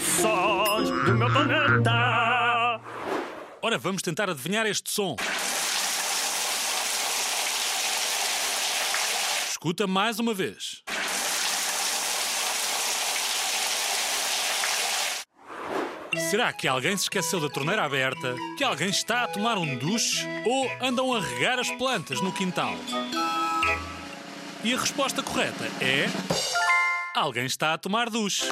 Sós do meu planeta. Ora, vamos tentar adivinhar este som. Escuta mais uma vez. Será que alguém se esqueceu da torneira aberta? Que alguém está a tomar um duche? Ou andam a regar as plantas no quintal? E a resposta correta é. Alguém está a tomar duche.